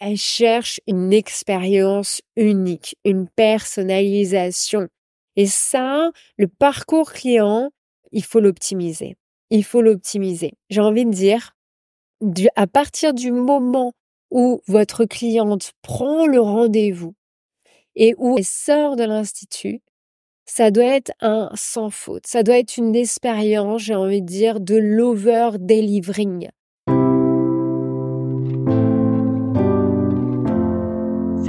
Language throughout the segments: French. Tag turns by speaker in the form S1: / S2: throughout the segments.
S1: elle cherche une expérience unique, une personnalisation. Et ça, le parcours client, il faut l'optimiser. Il faut l'optimiser. J'ai envie de dire, à partir du moment où votre cliente prend le rendez-vous et où elle sort de l'institut, ça doit être un sans faute. Ça doit être une expérience, j'ai envie de dire, de l'over-delivering.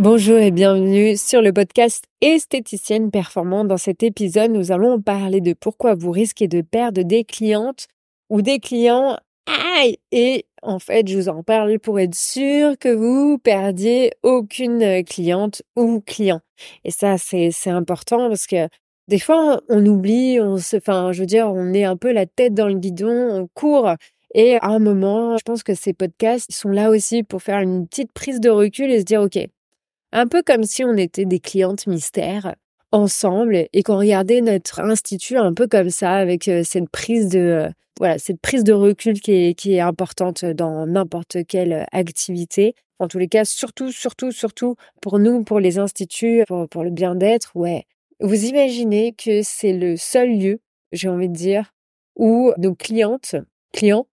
S1: Bonjour et bienvenue sur le podcast Esthéticienne Performante. Dans cet épisode, nous allons parler de pourquoi vous risquez de perdre des clientes ou des clients. Aïe Et en fait, je vous en parle pour être sûr que vous perdiez aucune cliente ou client. Et ça, c'est, c'est important parce que des fois, on oublie, on se, enfin, je veux dire, on est un peu la tête dans le guidon, on court et à un moment, je pense que ces podcasts sont là aussi pour faire une petite prise de recul et se dire, OK, un peu comme si on était des clientes mystères ensemble et qu'on regardait notre institut un peu comme ça avec euh, cette prise de euh, voilà cette prise de recul qui est, importante dans n'importe quelle activité. En tous les cas surtout surtout surtout pour nous pour les instituts pour, pour le bien-être ouais. Vous imaginez que c'est le seul lieu j'ai envie de dire où nos clientes clients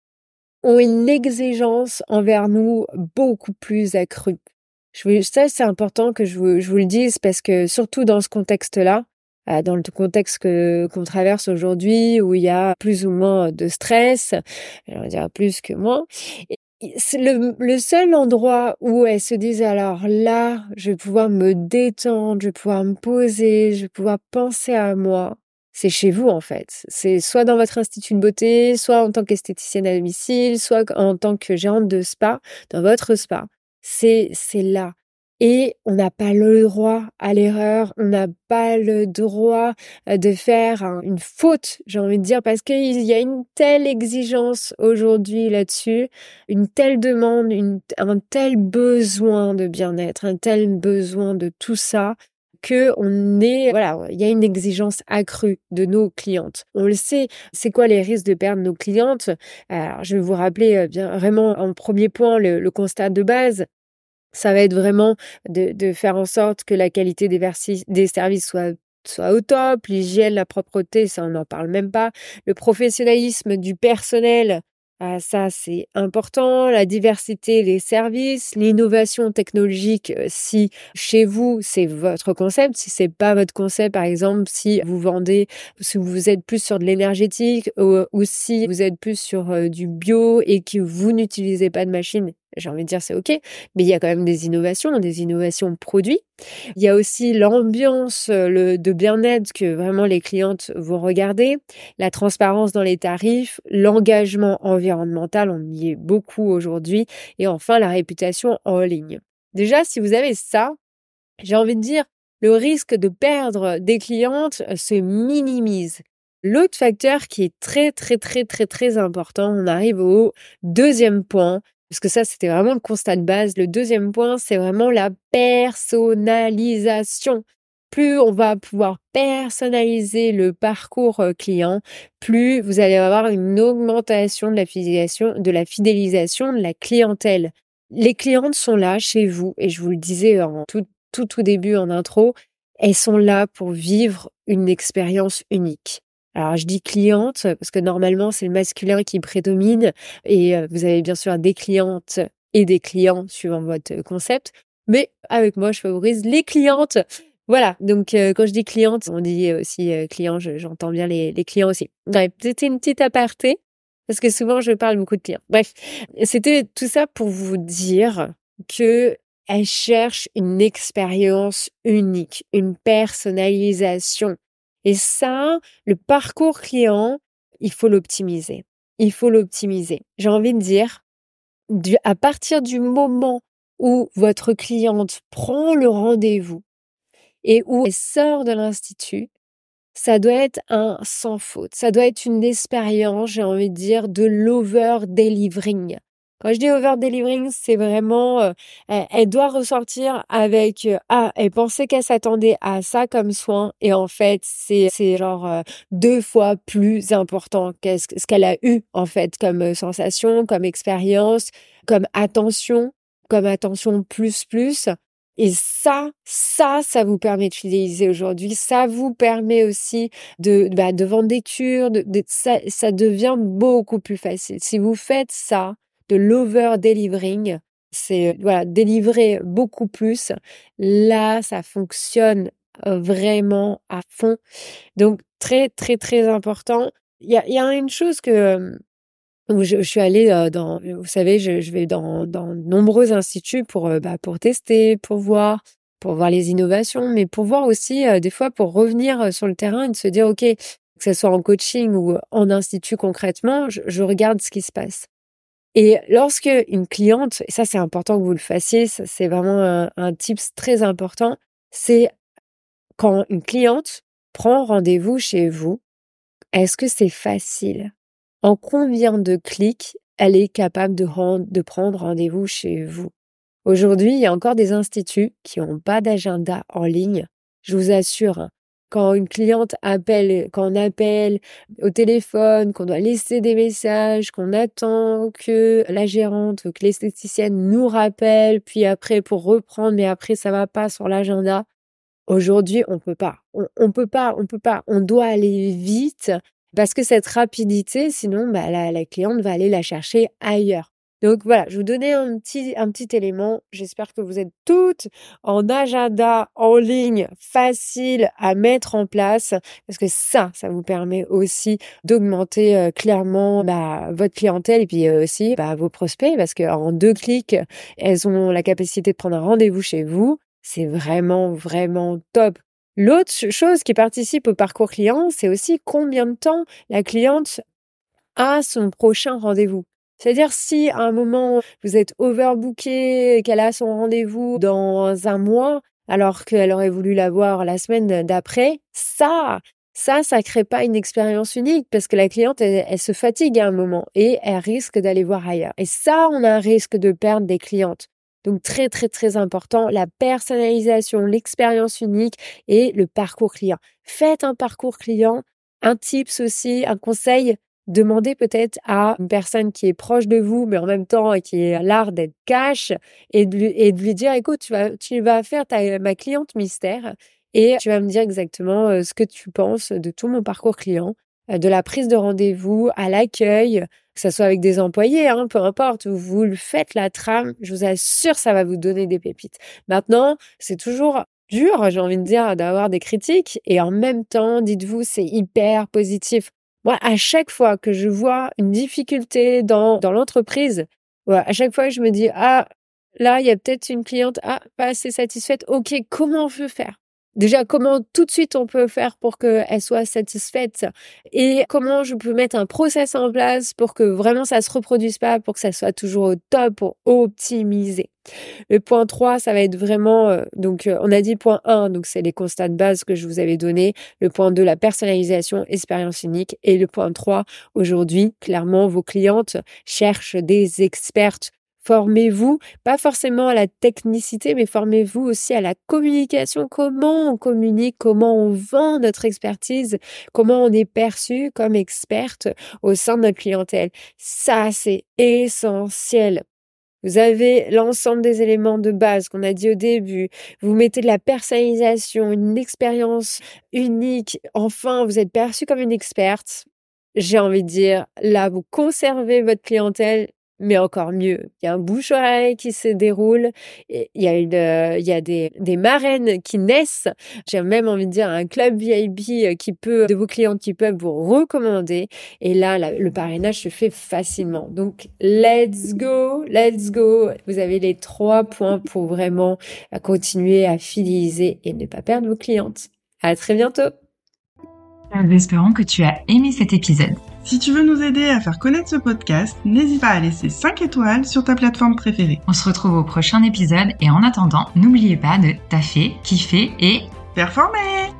S1: ont une exigence envers nous beaucoup plus accrue je ça, c'est important que je vous, le dise parce que surtout dans ce contexte-là, euh, dans le contexte que qu'on traverse aujourd'hui où il y a plus ou moins de stress, on va dire plus que moins. Le, le seul endroit où elles se disent alors là, je vais pouvoir me détendre, je vais pouvoir me poser, je vais pouvoir penser à moi. C'est chez vous en fait. C'est soit dans votre institut de beauté, soit en tant qu'esthéticienne à domicile, soit en tant que gérante de spa, dans votre spa c'est c'est là. Et on n'a pas le droit à l'erreur, on n'a pas le droit euh, de faire une faute, j'ai envie de dire, parce qu'il y a une telle exigence aujourd'hui là-dessus, une telle demande, un tel besoin de bien-être, un tel besoin de tout ça, que on est voilà il y a une exigence accrue de nos clientes. On le sait c'est quoi les risques de perdre nos clientes? Alors je vais vous rappeler euh, bien vraiment en premier point le, constat de base ça va être vraiment de, faire en sorte que la qualité des, services soit soit au top, l'hygiène, la propreté, ça on n'en parle même pas, le professionnalisme du personnel, ah, ça, c'est important. La diversité des services, l'innovation technologique, euh, si chez vous, c'est votre concept, si c'est pas votre concept, par exemple, si vous vendez, si vous êtes plus sur de l'énergétique ou, si vous êtes plus sur euh, du bio et que vous n'utilisez pas de machine, j'ai envie de dire c'est ok, mais il y a quand même des innovations, des innovations produits. Il y a aussi l'ambiance le, de bien-être que vraiment les clientes vont regarder, la transparence dans les tarifs, l'engagement environnemental, on y est beaucoup aujourd'hui, et enfin la réputation en ligne. Déjà, si vous avez ça, j'ai envie de dire, le risque de perdre des clientes se minimise. L'autre facteur qui est très très très très très important, on arrive au deuxième point, parce que ça, c'était vraiment le constat de base. Le deuxième point, c'est vraiment la personnalisation. Plus on va pouvoir personnaliser le parcours euh, client, plus vous allez avoir une augmentation de la fidélisation, de la clientèle. Les clientes sont là chez vous, et je vous le disais en tout, tout, tout début en intro, elles sont là pour vivre une expérience unique. Alors je dis cliente parce que normalement c'est le masculin qui prédomine et euh, vous avez bien sûr des clientes et des clients suivant votre concept. Mais avec moi, je favorise les clientes. Voilà, donc euh, quand je dis cliente, on dit aussi euh, client, j'entends bien les, clients aussi. Bref, c'était une petite aparté, parce que souvent je parle beaucoup de clients. Bref, c'était tout ça pour vous dire que elle cherche une expérience unique, une personnalisation. Et ça, le parcours client, il faut l'optimiser. Il faut l'optimiser. J'ai envie de dire, à partir du moment où votre cliente prend le rendez-vous et où elle sort de l'institut, ça doit être un sans faute. Ça doit être une expérience, j'ai envie de dire, de l'over-delivering. Quand je dis over-delivering, c'est vraiment, euh, elle, doit ressortir avec, euh, ah, elle pensait qu'elle s'attendait à ça comme soin, et en fait, c'est, c'est genre euh, deux fois plus important qu'est-ce, ce qu'elle a eu, en fait, comme sensation, comme expérience, comme attention, comme attention plus plus. Et ça, ça, ça vous permet de fidéliser aujourd'hui. Ça vous permet aussi de, bah, de vendre des cures. Ça, ça devient beaucoup plus facile. Si vous faites ça, de l'over-delivering, c'est voilà, délivrer beaucoup plus. Là, ça fonctionne vraiment à fond. Donc, très, très, très important. Il y a, une chose que je, je, suis allée dans, vous savez, je, vais dans, dans nombreux instituts pour, bah, pour tester, pour voir, pour voir les innovations, mais pour voir aussi des fois pour revenir sur le terrain et de se dire, ok, que ce soit en coaching ou en institut concrètement, je regarde ce qui se passe. Et lorsque une cliente, et ça c'est important que vous le fassiez, c'est vraiment un, un tips très important, c'est quand une cliente prend rendez-vous chez vous, est-ce que c'est facile? En combien de clics elle est capable de, de prendre rendez-vous chez vous? Aujourd'hui, il y a encore des instituts qui n'ont pas d'agenda en ligne. Je vous assure, hein, quand une cliente appelle, quand on appelle au téléphone, qu'on doit laisser des messages, qu'on attend que la gérante, que l'esthéticienne nous rappelle, puis après pour reprendre, mais après ça va pas sur l'agenda. Aujourd'hui, on peut pas. On, peut pas, on peut pas. On doit aller vite parce que cette rapidité, sinon, bah, la cliente va aller la chercher ailleurs. Donc voilà, je vous donnais un petit, un élément. J'espère que vous êtes toutes en agenda en ligne facile à mettre en place parce que ça, ça vous permet aussi d'augmenter euh, clairement bah, votre clientèle et puis euh, aussi bah, vos prospects parce qu'en deux clics, elles ont la capacité de prendre un rendez-vous chez vous. C'est vraiment, vraiment top. L'autre chose qui participe au parcours client, c'est aussi combien de temps la cliente a son prochain rendez-vous. C'est-à-dire si à un moment vous êtes overbooké, qu'elle a son rendez-vous dans un mois, alors qu'elle aurait voulu l'avoir la semaine d'après, ça, ça, ça crée pas une expérience unique parce que la cliente, elle, se fatigue à un moment et elle risque d'aller voir ailleurs. Et ça, on a un risque de perdre des clientes. Donc très très très important, la personnalisation, l'expérience unique et le parcours client. Faites un parcours client, un tips aussi, un conseil, demandez peut-être à une personne qui est proche de vous, mais en même temps qui est l'art d'être cash, et de, lui, et de lui dire, écoute, tu vas, tu vas faire ta, ma cliente mystère et tu vas me dire exactement euh, ce que tu penses de tout mon parcours client, euh, de la prise de rendez-vous à l'accueil, que ce soit avec des employés, hein, peu importe, vous le faites la trame, je vous assure, ça va vous donner des pépites. Maintenant, c'est toujours dur, j'ai envie de dire, d'avoir des critiques et en même temps, dites-vous, c'est hyper positif. À chaque fois que je vois une difficulté dans, dans l'entreprise, à chaque fois, je me dis, ah, là, il y a peut-être une cliente, ah, pas assez satisfaite. OK, comment on peut faire? Déjà, comment tout de suite on peut faire pour qu'elle soit satisfaite et comment je peux mettre un process en place pour que vraiment ça se reproduise pas, pour que ça soit toujours au top, pour optimiser. Le point 3, ça va être vraiment, euh, donc euh, on a dit point 1, donc c'est les constats de base que je vous avais donnés. Le point 2, la personnalisation, expérience unique. Et le point 3, aujourd'hui, clairement, vos clientes cherchent des expertes Formez-vous, pas forcément à la technicité, mais formez-vous aussi à la communication. Comment on communique, comment on vend notre expertise, comment on est perçu comme experte au sein de notre clientèle. Ça, c'est essentiel. Vous avez l'ensemble des éléments de base qu'on a dit au début. Vous mettez de la personnalisation, une expérience unique. Enfin, vous êtes perçu comme une experte. J'ai envie de dire, là, vous conservez votre clientèle mais encore mieux, il y a un bouche oreille qui se déroule, il y a une, il y a des, des marraines qui naissent. J'ai même envie de dire un club VIP euh, qui peut, de vos clients qui peuvent vous recommander. Et là, le parrainage se fait facilement. Donc, let's go, let's go. Vous avez les trois points pour vraiment continuer à fidéliser et ne pas perdre vos clientes. À très bientôt.
S2: Espérons que tu as aimé cet épisode.
S3: Si tu veux nous aider à faire connaître ce podcast, n'hésite pas à laisser 5 étoiles sur ta plateforme préférée.
S2: On se retrouve au prochain épisode et en attendant, n'oubliez pas de taffer, kiffer et
S3: performer